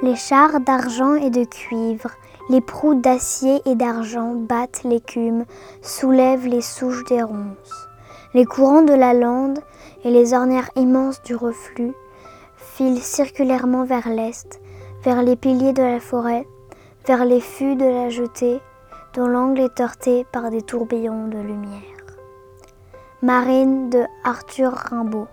Les chars d'argent et de cuivre, les proues d'acier et d'argent battent l'écume, soulèvent les souches des ronces. Les courants de la lande et les ornières immenses du reflux filent circulairement vers l'est, vers les piliers de la forêt, vers les fûts de la jetée, dont l'angle est heurté par des tourbillons de lumière. Marine de Arthur Rimbaud